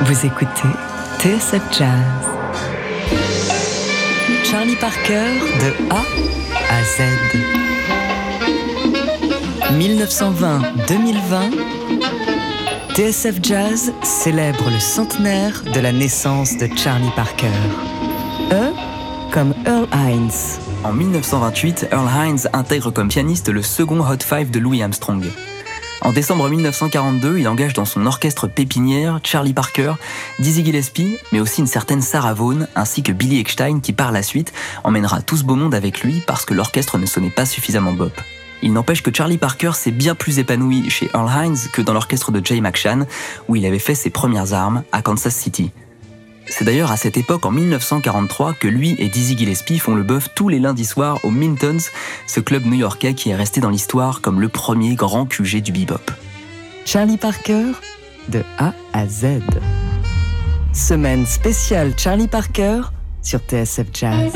Vous écoutez TSF Jazz. Charlie Parker de A à Z. 1920-2020, TSF Jazz célèbre le centenaire de la naissance de Charlie Parker. E comme Earl Hines. En 1928, Earl Hines intègre comme pianiste le second Hot Five de Louis Armstrong. En décembre 1942, il engage dans son orchestre pépinière Charlie Parker, Dizzy Gillespie, mais aussi une certaine Sarah Vaughan, ainsi que Billy Eckstein qui par la suite emmènera tout ce beau monde avec lui parce que l'orchestre ne sonnait pas suffisamment bop. Il n'empêche que Charlie Parker s'est bien plus épanoui chez Earl Hines que dans l'orchestre de Jay McShann, où il avait fait ses premières armes à Kansas City. C'est d'ailleurs à cette époque, en 1943, que lui et Dizzy Gillespie font le bœuf tous les lundis soirs au Mintons, ce club new-yorkais qui est resté dans l'histoire comme le premier grand QG du bebop. Charlie Parker, de A à Z. Semaine spéciale Charlie Parker sur TSF Jazz.